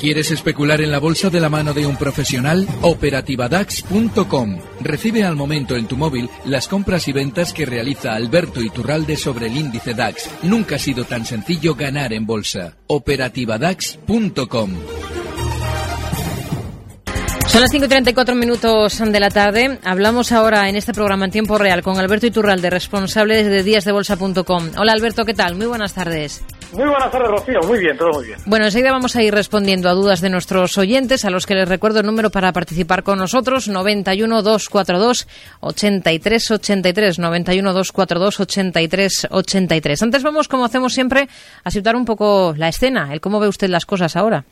¿Quieres especular en la bolsa de la mano de un profesional? Operativadax.com. Recibe al momento en tu móvil las compras y ventas que realiza Alberto Iturralde sobre el índice DAX. Nunca ha sido tan sencillo ganar en bolsa. Operativadax.com. Son las 5 y 34 minutos de la tarde. Hablamos ahora en este programa en tiempo real con Alberto Iturralde, responsable de díasdebolsa.com. Hola Alberto, ¿qué tal? Muy buenas tardes. Muy buenas tardes, Rocío. Muy bien, todo muy bien. Bueno, enseguida vamos a ir respondiendo a dudas de nuestros oyentes, a los que les recuerdo el número para participar con nosotros, 91 242 83 83, 91 242 83 83. Antes vamos, como hacemos siempre, a situar un poco la escena, el cómo ve usted las cosas ahora.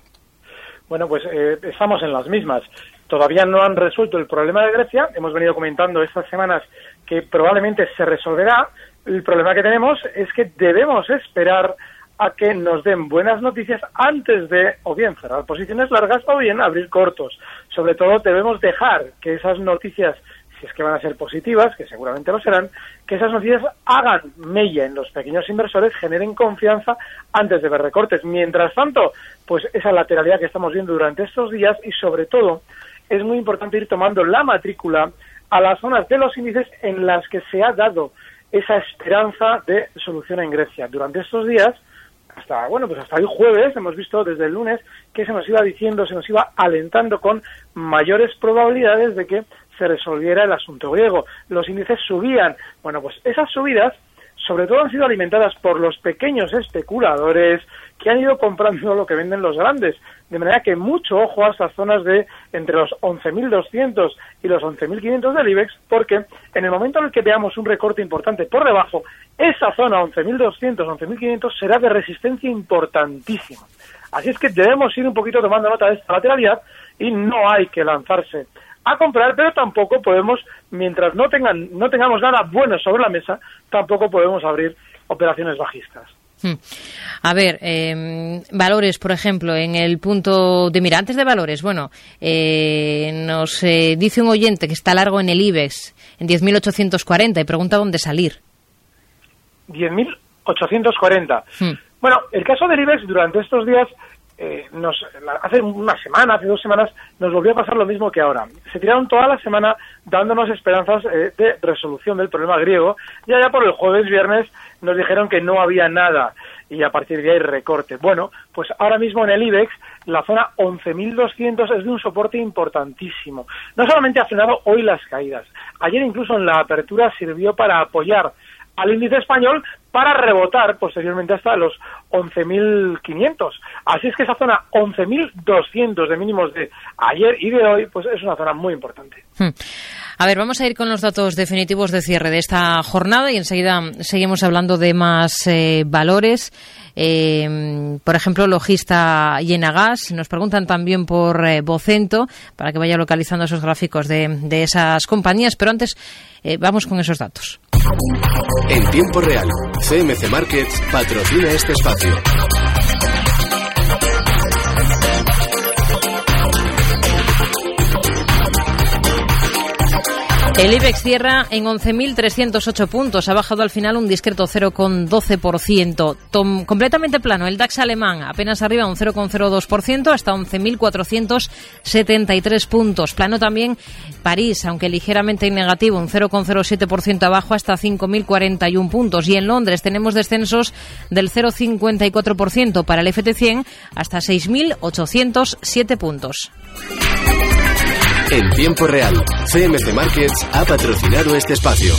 Bueno, pues eh, estamos en las mismas. Todavía no han resuelto el problema de Grecia. Hemos venido comentando estas semanas que probablemente se resolverá. El problema que tenemos es que debemos esperar a que nos den buenas noticias antes de o bien cerrar posiciones largas o bien abrir cortos. Sobre todo debemos dejar que esas noticias, si es que van a ser positivas, que seguramente lo serán, que esas noticias hagan mella en los pequeños inversores, generen confianza antes de ver recortes. Mientras tanto, pues esa lateralidad que estamos viendo durante estos días y sobre todo es muy importante ir tomando la matrícula a las zonas de los índices en las que se ha dado esa esperanza de solución en Grecia. Durante estos días hasta bueno pues hasta el jueves hemos visto desde el lunes que se nos iba diciendo se nos iba alentando con mayores probabilidades de que se resolviera el asunto griego los índices subían bueno pues esas subidas sobre todo han sido alimentadas por los pequeños especuladores que han ido comprando lo que venden los grandes. De manera que mucho ojo a estas zonas de entre los 11.200 y los 11.500 del IBEX, porque en el momento en el que veamos un recorte importante por debajo, esa zona 11.200, 11.500 será de resistencia importantísima. Así es que debemos ir un poquito tomando nota de esta lateralidad y no hay que lanzarse a comprar, pero tampoco podemos, mientras no tengan, no tengamos nada bueno sobre la mesa, tampoco podemos abrir operaciones bajistas. Hmm. A ver, eh, valores, por ejemplo, en el punto de mira, antes de valores, bueno, eh, nos eh, dice un oyente que está largo en el IBEX en 10.840 y pregunta dónde salir. 10.840. Hmm. Bueno, el caso del IBEX durante estos días, eh, nos, hace una semana, hace dos semanas, nos volvió a pasar lo mismo que ahora. Se tiraron toda la semana dándonos esperanzas eh, de resolución del problema griego y allá por el jueves, viernes, nos dijeron que no había nada y a partir de ahí recorte. Bueno, pues ahora mismo en el IBEX la zona 11.200 es de un soporte importantísimo. No solamente ha frenado hoy las caídas, ayer incluso en la apertura sirvió para apoyar al índice español para rebotar posteriormente hasta los 11.500. Así es que esa zona 11.200 de mínimos de ayer y de hoy, pues es una zona muy importante. Hmm. A ver, vamos a ir con los datos definitivos de cierre de esta jornada y enseguida seguimos hablando de más eh, valores. Eh, por ejemplo, Logista y Enagas. Nos preguntan también por eh, Vocento para que vaya localizando esos gráficos de, de esas compañías. Pero antes, eh, vamos con esos datos. En tiempo real, CMC Markets patrocina este espacio. El IBEX cierra en 11.308 puntos. Ha bajado al final un discreto 0,12%. Tom- completamente plano. El DAX alemán apenas arriba un 0,02% hasta 11.473 puntos. Plano también París, aunque ligeramente en negativo, un 0,07% abajo hasta 5.041 puntos. Y en Londres tenemos descensos del 0,54% para el FT100 hasta 6.807 puntos. En tiempo real, CMC Markets ha patrocinado este espacio.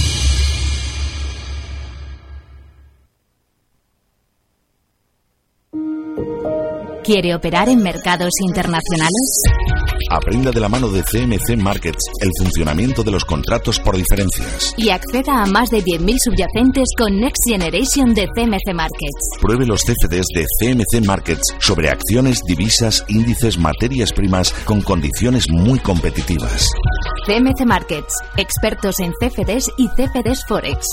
¿Quiere operar en mercados internacionales? Aprenda de la mano de CMC Markets el funcionamiento de los contratos por diferencias. Y acceda a más de 10.000 subyacentes con Next Generation de CMC Markets. Pruebe los CFDs de CMC Markets sobre acciones, divisas, índices, materias primas con condiciones muy competitivas. CMC Markets, expertos en CFDs y CFDs Forex.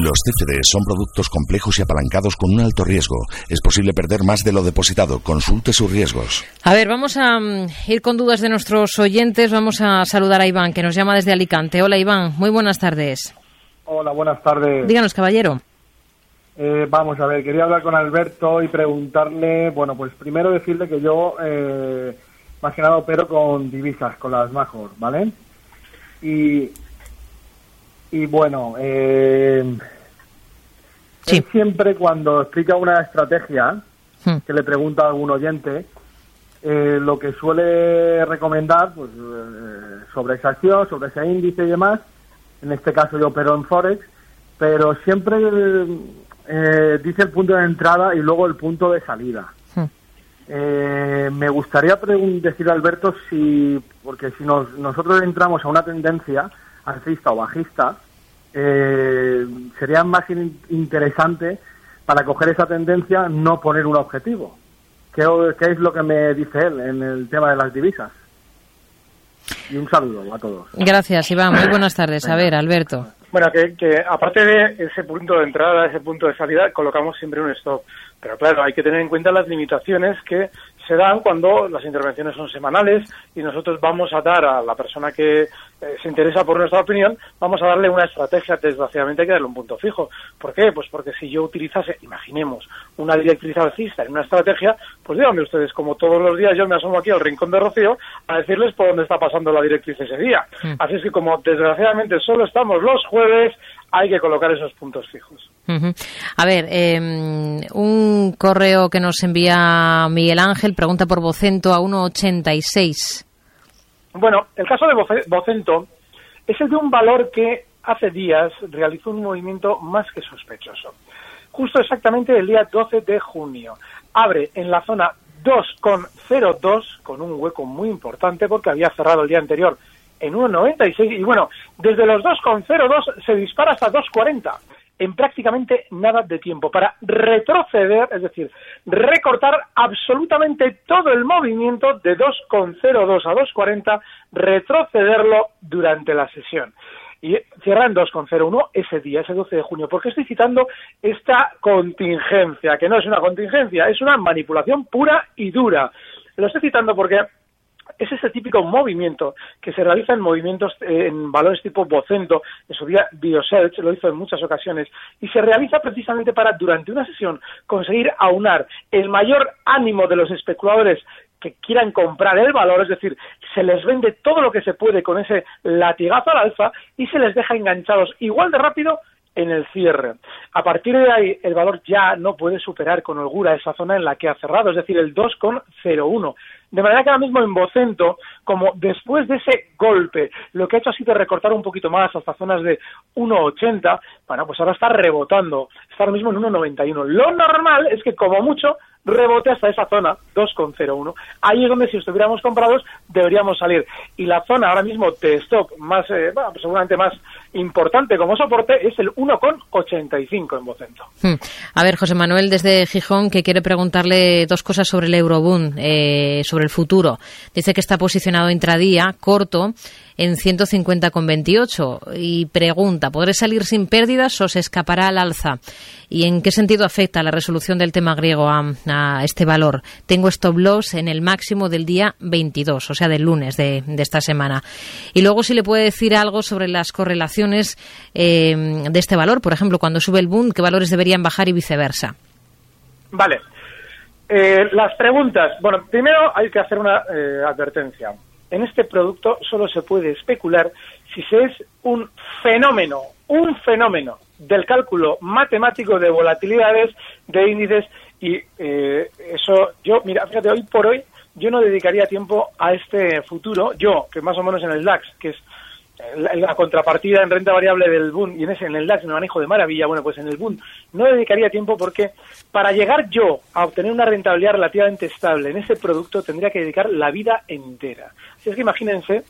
Los CFDs son productos complejos y apalancados con un alto riesgo. Es posible perder más de lo depositado. Consulte sus riesgos. A ver, vamos a mm, ir con dudas de nuestros oyentes. Vamos a saludar a Iván, que nos llama desde Alicante. Hola, Iván. Muy buenas tardes. Hola, buenas tardes. Díganos, caballero. Eh, vamos a ver, quería hablar con Alberto y preguntarle, bueno, pues primero decirle que yo eh, más que nada opero con divisas, con las Major, ¿vale? Y, y bueno, eh, Sí. siempre cuando explica una estrategia Hmm. que le pregunta a algún oyente, eh, lo que suele recomendar pues, eh, sobre esa acción, sobre ese índice y demás, en este caso yo opero en Forex, pero siempre eh, dice el punto de entrada y luego el punto de salida. Hmm. Eh, me gustaría decirle a Alberto si, porque si nos- nosotros entramos a una tendencia alcista o bajista, eh, sería más in- interesante para coger esa tendencia no poner un objetivo. ¿Qué, es lo que me dice él en el tema de las divisas? Y un saludo a todos. Gracias, Iván. Muy buenas tardes. A ver, Alberto. Bueno, que, que aparte de ese punto de entrada, ese punto de salida, colocamos siempre un stop. Pero claro, hay que tener en cuenta las limitaciones que se dan cuando las intervenciones son semanales y nosotros vamos a dar a la persona que eh, se interesa por nuestra opinión, vamos a darle una estrategia, desgraciadamente hay que darle un punto fijo. ¿Por qué? Pues porque si yo utilizase, imaginemos, una directriz alcista en una estrategia, pues díganme ustedes, como todos los días yo me asomo aquí al rincón de Rocío a decirles por dónde está pasando la directriz ese día. Así es que como desgraciadamente solo estamos los jueves, hay que colocar esos puntos fijos. A ver, eh, un correo que nos envía Miguel Ángel pregunta por Vocento a 1,86. Bueno, el caso de Vocento es el de un valor que hace días realizó un movimiento más que sospechoso. Justo exactamente el día 12 de junio. Abre en la zona 2,02 con un hueco muy importante porque había cerrado el día anterior en 1,96 y bueno, desde los 2,02 se dispara hasta 2,40 en prácticamente nada de tiempo para retroceder, es decir, recortar absolutamente todo el movimiento de 2,02 a 2,40, retrocederlo durante la sesión. Y cierra en 2,01 ese día, ese 12 de junio. ¿Por qué estoy citando esta contingencia? Que no es una contingencia, es una manipulación pura y dura. Lo estoy citando porque es ese típico movimiento que se realiza en movimientos eh, en valores tipo Vocento, en su día Biosearch lo hizo en muchas ocasiones, y se realiza precisamente para, durante una sesión, conseguir aunar el mayor ánimo de los especuladores que quieran comprar el valor, es decir, se les vende todo lo que se puede con ese latigazo al alza y se les deja enganchados igual de rápido en el cierre. A partir de ahí, el valor ya no puede superar con holgura esa zona en la que ha cerrado, es decir, el 2,01. De manera que ahora mismo en Vocento, como después de ese golpe, lo que ha hecho ha sido recortar un poquito más hasta zonas de 1,80, bueno, pues ahora está rebotando, está ahora mismo en 1,91. Lo normal es que como mucho rebote hasta esa zona, 2,01. Ahí es donde si estuviéramos comprados deberíamos salir. Y la zona ahora mismo de stock más, eh, bueno, pues seguramente más importante como soporte es el 1,85 en Vocento. Hmm. A ver, José Manuel desde Gijón que quiere preguntarle dos cosas sobre el Euroboom, eh, sobre el futuro. Dice que está posicionado intradía, corto, en 150,28 y pregunta, ¿podré salir sin pérdidas o se escapará al alza? ¿Y en qué sentido afecta la resolución del tema griego a este valor? Tengo stop loss en el máximo del día 22, o sea, del lunes de, esta semana. Y luego si le puede decir algo sobre las correlaciones eh, de este valor, por ejemplo, cuando sube el boom, qué valores deberían bajar y viceversa. Vale. Eh, las preguntas. Bueno, primero hay que hacer una eh, advertencia. En este producto solo se puede especular si se es un fenómeno, un fenómeno del cálculo matemático de volatilidades, de índices y eh, eso, yo, mira, fíjate, hoy por hoy yo no dedicaría tiempo a este futuro, yo, que más o menos en el DAX, que es la, la contrapartida en renta variable del Bund y en ese en el DAX me manejo de maravilla, bueno, pues en el Bund no dedicaría tiempo porque para llegar yo a obtener una rentabilidad relativamente estable en ese producto tendría que dedicar la vida entera. Así es que imagínense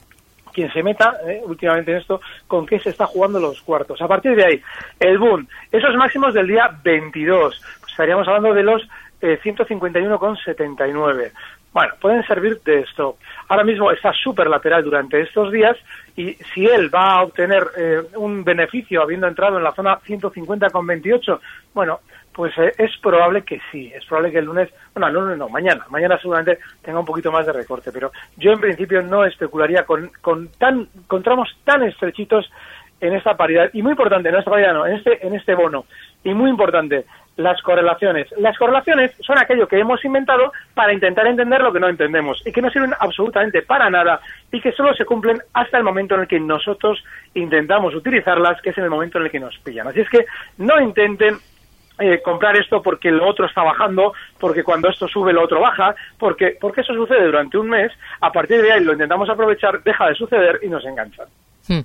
quien se meta eh, últimamente en esto, con qué se está jugando los cuartos. A partir de ahí, el boom, esos máximos del día 22, pues estaríamos hablando de los eh, 151,79. Bueno, pueden servir de esto. Ahora mismo está súper lateral durante estos días y si él va a obtener eh, un beneficio habiendo entrado en la zona 150,28, bueno, pues eh, es probable que sí, es probable que el lunes, bueno, no, no, no, mañana, mañana seguramente tenga un poquito más de recorte, pero yo en principio no especularía con, con tan, con tramos tan estrechitos en esta paridad, y muy importante, en esta paridad no, en este, en este bono, y muy importante, las correlaciones. Las correlaciones son aquello que hemos inventado para intentar entender lo que no entendemos y que no sirven absolutamente para nada y que solo se cumplen hasta el momento en el que nosotros intentamos utilizarlas, que es en el momento en el que nos pillan. Así es que no intenten eh, comprar esto porque lo otro está bajando, porque cuando esto sube lo otro baja, porque, porque eso sucede durante un mes, a partir de ahí lo intentamos aprovechar, deja de suceder y nos enganchan. Hmm.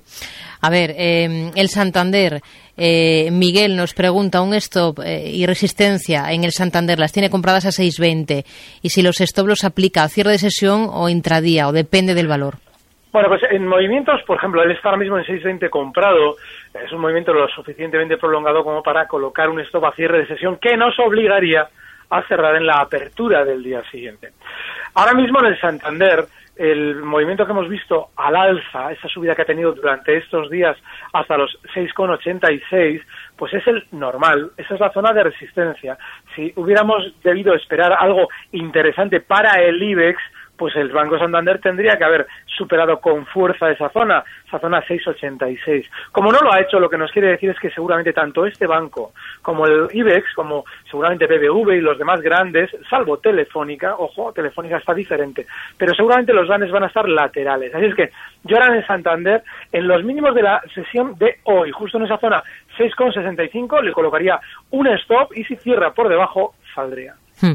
A ver, eh, el Santander, eh, Miguel nos pregunta un stop eh, y resistencia en el Santander, las tiene compradas a 6.20 y si los stop los aplica a cierre de sesión o intradía o depende del valor. Bueno, pues en movimientos, por ejemplo, él está ahora mismo en 6.20 comprado, es un movimiento lo suficientemente prolongado como para colocar un stop a cierre de sesión que nos obligaría a cerrar en la apertura del día siguiente. Ahora mismo en el Santander, el movimiento que hemos visto al alza, esa subida que ha tenido durante estos días hasta los 6,86, pues es el normal, esa es la zona de resistencia. Si hubiéramos debido esperar algo interesante para el IBEX, pues el Banco Santander tendría que haber superado con fuerza esa zona, esa zona 686. Como no lo ha hecho, lo que nos quiere decir es que seguramente tanto este banco como el IBEX, como seguramente BBV y los demás grandes, salvo Telefónica, ojo, Telefónica está diferente, pero seguramente los grandes van a estar laterales. Así es que yo ahora en Santander, en los mínimos de la sesión de hoy, justo en esa zona 6,65, le colocaría un stop y si cierra por debajo, saldría. Hmm.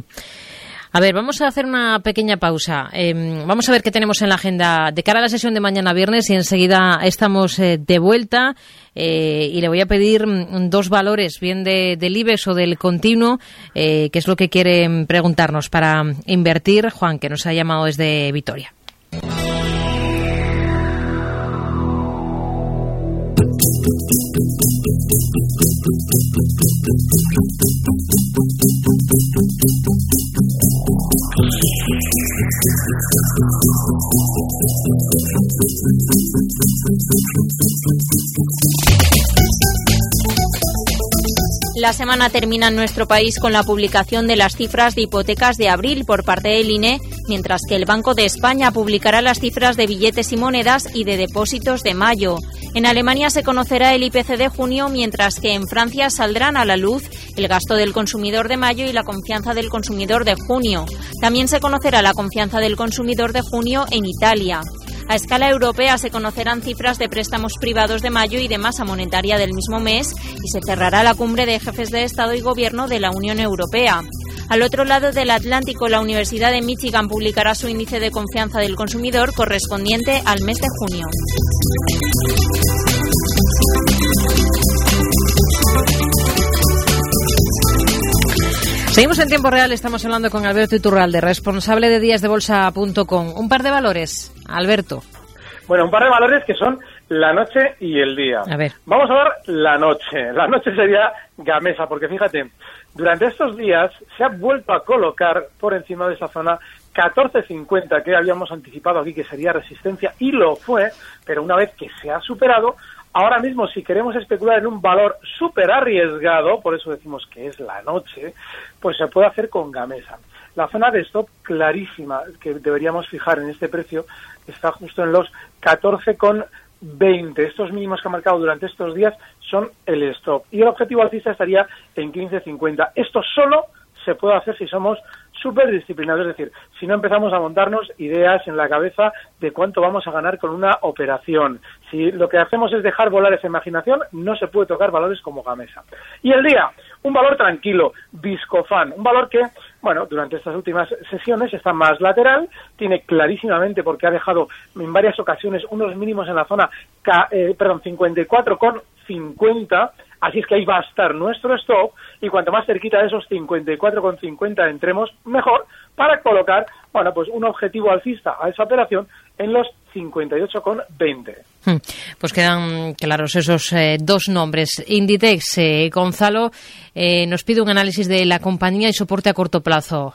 A ver, vamos a hacer una pequeña pausa. Eh, vamos a ver qué tenemos en la agenda de cara a la sesión de mañana viernes y enseguida estamos eh, de vuelta. Eh, y le voy a pedir mm, dos valores, bien de, del IBEX o del continuo, que es lo que quieren preguntarnos para invertir. Juan, que nos ha llamado desde Vitoria. La semana termina en nuestro país con la publicación de las cifras de hipotecas de abril por parte del INE, mientras que el Banco de España publicará las cifras de billetes y monedas y de depósitos de mayo. En Alemania se conocerá el IPC de junio, mientras que en Francia saldrán a la luz el gasto del consumidor de mayo y la confianza del consumidor de junio. También se conocerá la confianza del consumidor de junio en Italia. A escala europea se conocerán cifras de préstamos privados de mayo y de masa monetaria del mismo mes y se cerrará la cumbre de jefes de Estado y Gobierno de la Unión Europea. Al otro lado del Atlántico, la Universidad de Michigan publicará su índice de confianza del consumidor correspondiente al mes de junio. Seguimos en tiempo real, estamos hablando con Alberto Iturralde, responsable de díasdebolsa.com. Un par de valores, Alberto. Bueno, un par de valores que son la noche y el día. A ver. Vamos a ver la noche. La noche sería Gamesa, porque fíjate, durante estos días se ha vuelto a colocar por encima de esa zona 14.50 que habíamos anticipado aquí que sería resistencia y lo fue, pero una vez que se ha superado, ahora mismo si queremos especular en un valor súper arriesgado, por eso decimos que es la noche, pues se puede hacer con Gamesa. La zona de stop clarísima que deberíamos fijar en este precio está justo en los 14,20. Estos mínimos que ha marcado durante estos días son el stop. Y el objetivo alcista estaría en 15,50. Esto solo se puede hacer si somos súper disciplinados, es decir, si no empezamos a montarnos ideas en la cabeza de cuánto vamos a ganar con una operación. Si lo que hacemos es dejar volar esa imaginación, no se puede tocar valores como Gamesa. Y el día, un valor tranquilo, Viscofan, un valor que bueno, durante estas últimas sesiones está más lateral, tiene clarísimamente porque ha dejado en varias ocasiones unos mínimos en la zona, eh, perdón, 54 con 50, así es que ahí va a estar nuestro stop y cuanto más cerquita de esos 54,50 entremos, mejor para colocar, bueno, pues un objetivo alcista a esa operación en los 58,20. Hmm. Pues quedan claros esos eh, dos nombres. Inditex, eh, Gonzalo, eh, nos pide un análisis de la compañía y soporte a corto plazo.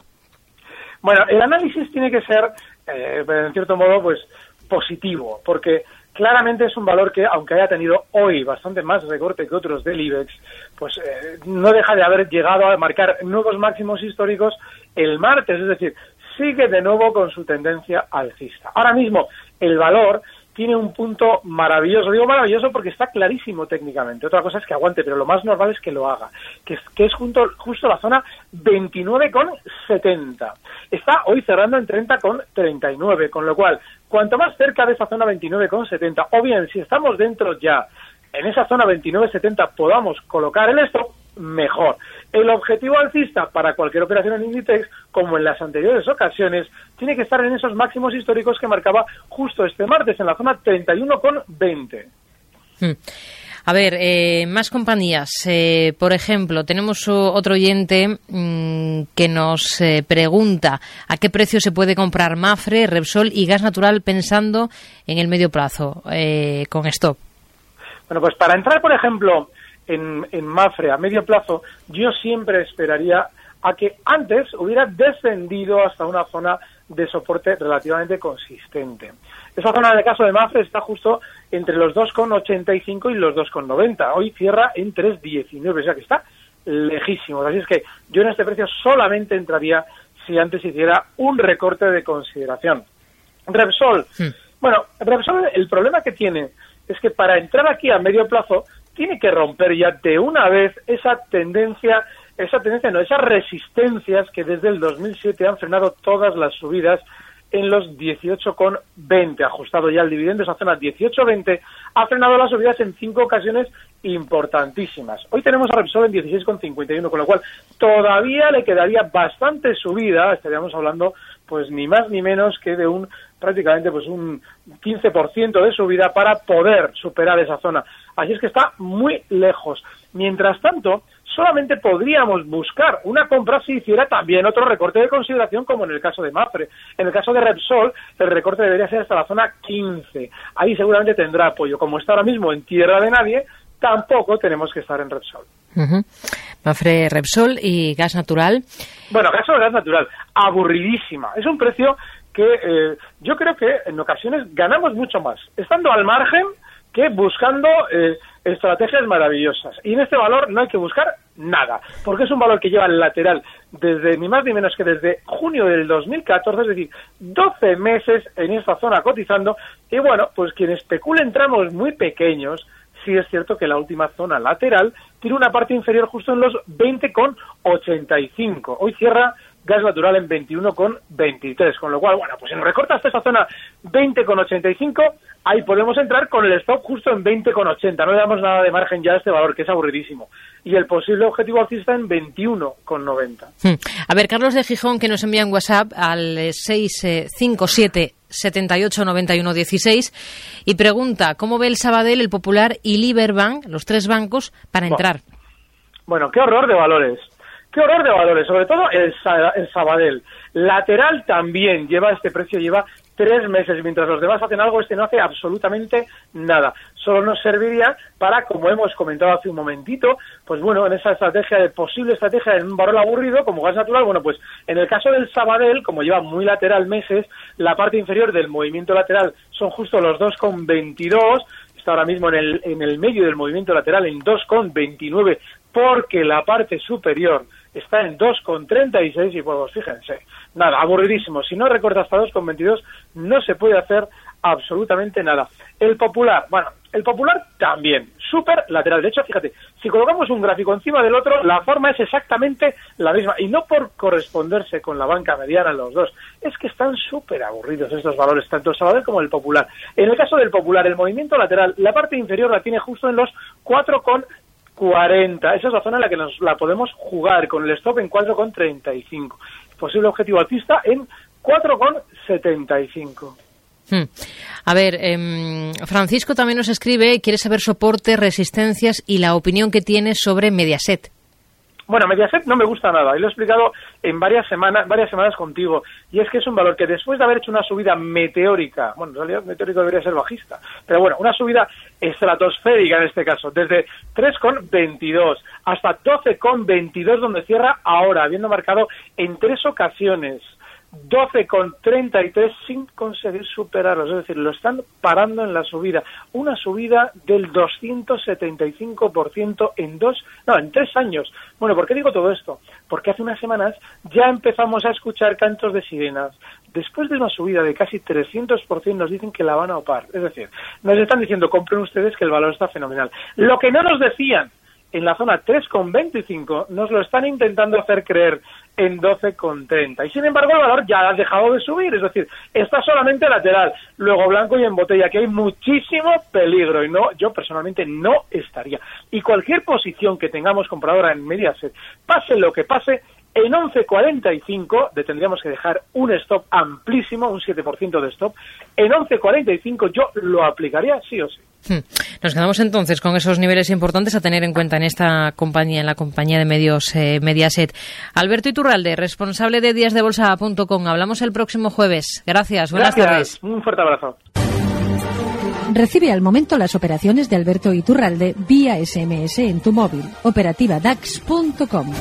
Bueno, el análisis tiene que ser, en cierto modo, pues positivo, porque claramente es un valor que, aunque haya tenido hoy bastante más recorte que otros del IBEX, pues no deja de haber llegado a marcar nuevos máximos históricos el martes, es decir, sigue de nuevo con su tendencia alcista. Ahora mismo, el valor tiene un punto maravilloso. Digo maravilloso porque está clarísimo técnicamente. Otra cosa es que aguante, pero lo más normal es que lo haga. Que es, que es junto, justo la zona 29,70. Está hoy cerrando en 30,39. Con lo cual, cuanto más cerca de esa zona 29,70, o bien si estamos dentro ya en esa zona 29,70 podamos colocar el stop, mejor. El objetivo alcista para cualquier operación en Inditex, como en las anteriores ocasiones, tiene que estar en esos máximos históricos que marcaba justo este martes, en la zona 31,20. Hmm. A ver, eh, más compañías. Eh, por ejemplo, tenemos otro oyente mm, que nos eh, pregunta a qué precio se puede comprar Mafre, Repsol y gas natural pensando en el medio plazo con stop. Bueno, pues para entrar, por ejemplo, en, en Mafre a medio plazo, yo siempre esperaría a que antes hubiera descendido hasta una zona de soporte relativamente consistente. Esa zona el caso de Mafre está justo entre los 2,85 y los 2,90. Hoy cierra en 3,19, o sea que está lejísimo. Así es que yo en este precio solamente entraría si antes hiciera un recorte de consideración. Repsol. Hmm. Bueno, Repsol, el problema que tiene es que para entrar aquí a medio plazo tiene que romper ya de una vez esa tendencia, esa tendencia no, esas resistencias que desde el 2007 han frenado todas las subidas en los 18,20, ajustado ya el dividendo, esa zona 18,20, ha frenado las subidas en cinco ocasiones importantísimas. Hoy tenemos a Repsol en 16,51, con lo cual todavía le quedaría bastante subida, estaríamos hablando pues ni más ni menos que de un prácticamente pues un 15% de subida para poder superar esa zona. Así es que está muy lejos. Mientras tanto, solamente podríamos buscar una compra si hiciera también otro recorte de consideración como en el caso de Mapre. En el caso de Repsol, el recorte debería ser hasta la zona 15. Ahí seguramente tendrá apoyo. Como está ahora mismo en tierra de nadie, tampoco tenemos que estar en Repsol. Mafre Repsol y gas natural. Bueno, gas gas natural, aburridísima. Es un precio que eh, yo creo que en ocasiones ganamos mucho más estando al margen que buscando eh, estrategias maravillosas. Y en este valor no hay que buscar nada, porque es un valor que lleva el lateral desde ni más ni menos que desde junio del 2014, es decir, 12 meses en esta zona cotizando. Y bueno, pues quien especula en tramos muy pequeños, sí es cierto que la última zona lateral tiene una parte inferior justo en los 20,85. Hoy cierra gas natural en 21,23. Con lo cual, bueno, pues si nos recorta hasta esa zona 20,85, ahí podemos entrar con el stop justo en 20,80. No le damos nada de margen ya a este valor, que es aburridísimo. Y el posible objetivo alcista en 21,90. Hmm. A ver, Carlos de Gijón, que nos envía en WhatsApp al 657 78 91 16 y pregunta cómo ve el Sabadell, el Popular y Liberbank, los tres bancos, para entrar. bueno qué horror de valores. Qué horror de valores, sobre todo el, el Sabadell. Lateral también lleva este precio, lleva tres meses, mientras los demás hacen algo, este no hace absolutamente nada. Solo nos serviría para, como hemos comentado hace un momentito, pues bueno, en esa estrategia de posible estrategia en un valor aburrido como gas natural, bueno, pues en el caso del Sabadell, como lleva muy lateral meses, la parte inferior del movimiento lateral son justo los 2,22, está ahora mismo en el, en el medio del movimiento lateral en 2,29 porque la parte superior está en 2,36 y pues fíjense, nada, aburridísimo. Si no recorta hasta 2,22 no se puede hacer absolutamente nada. El popular, bueno, el popular también, súper lateral. De hecho, fíjate, si colocamos un gráfico encima del otro, la forma es exactamente la misma. Y no por corresponderse con la banca mediana los dos, es que están súper aburridos estos valores, tanto el Sabadell como el popular. En el caso del popular, el movimiento lateral, la parte inferior la tiene justo en los 4,36 40. Esa es la zona en la que nos la podemos jugar con el stop en 4,35. posible objetivo alcista en 4,75. Hmm. A ver, em, Francisco también nos escribe, quiere saber soporte, resistencias y la opinión que tiene sobre Mediaset. Bueno, Mediaset no me gusta nada, y lo he explicado en varias semanas, varias semanas contigo, y es que es un valor que después de haber hecho una subida meteórica, bueno, en realidad meteórico debería ser bajista, pero bueno, una subida estratosférica en este caso, desde 3,22 hasta 12,22 donde cierra ahora, habiendo marcado en tres ocasiones 12,33 sin conseguir superarlos, es decir, lo están parando en la subida, una subida del 275% en dos, no, en tres años. Bueno, ¿por qué digo todo esto? Porque hace unas semanas ya empezamos a escuchar cantos de sirenas. Después de una subida de casi 300% nos dicen que la van a opar, es decir, nos están diciendo compren ustedes que el valor está fenomenal. Lo que no nos decían en la zona 3,25 nos lo están intentando hacer creer en 12,30. Y sin embargo el valor ya ha dejado de subir, es decir, está solamente lateral, luego blanco y en botella, que hay muchísimo peligro y no, yo personalmente no estaría. Y cualquier posición que tengamos compradora en Mediaset, pase lo que pase, en 11.45 tendríamos que dejar un stop amplísimo, un 7% de stop. En 11.45 yo lo aplicaría sí o sí. Hmm. Nos quedamos entonces con esos niveles importantes a tener en cuenta en esta compañía, en la compañía de medios eh, Mediaset. Alberto Iturralde, responsable de díasdebolsa.com. Hablamos el próximo jueves. Gracias. Buenas Gracias. tardes. Un fuerte abrazo. Recibe al momento las operaciones de Alberto Iturralde vía SMS en tu móvil. Operativa DAX.com.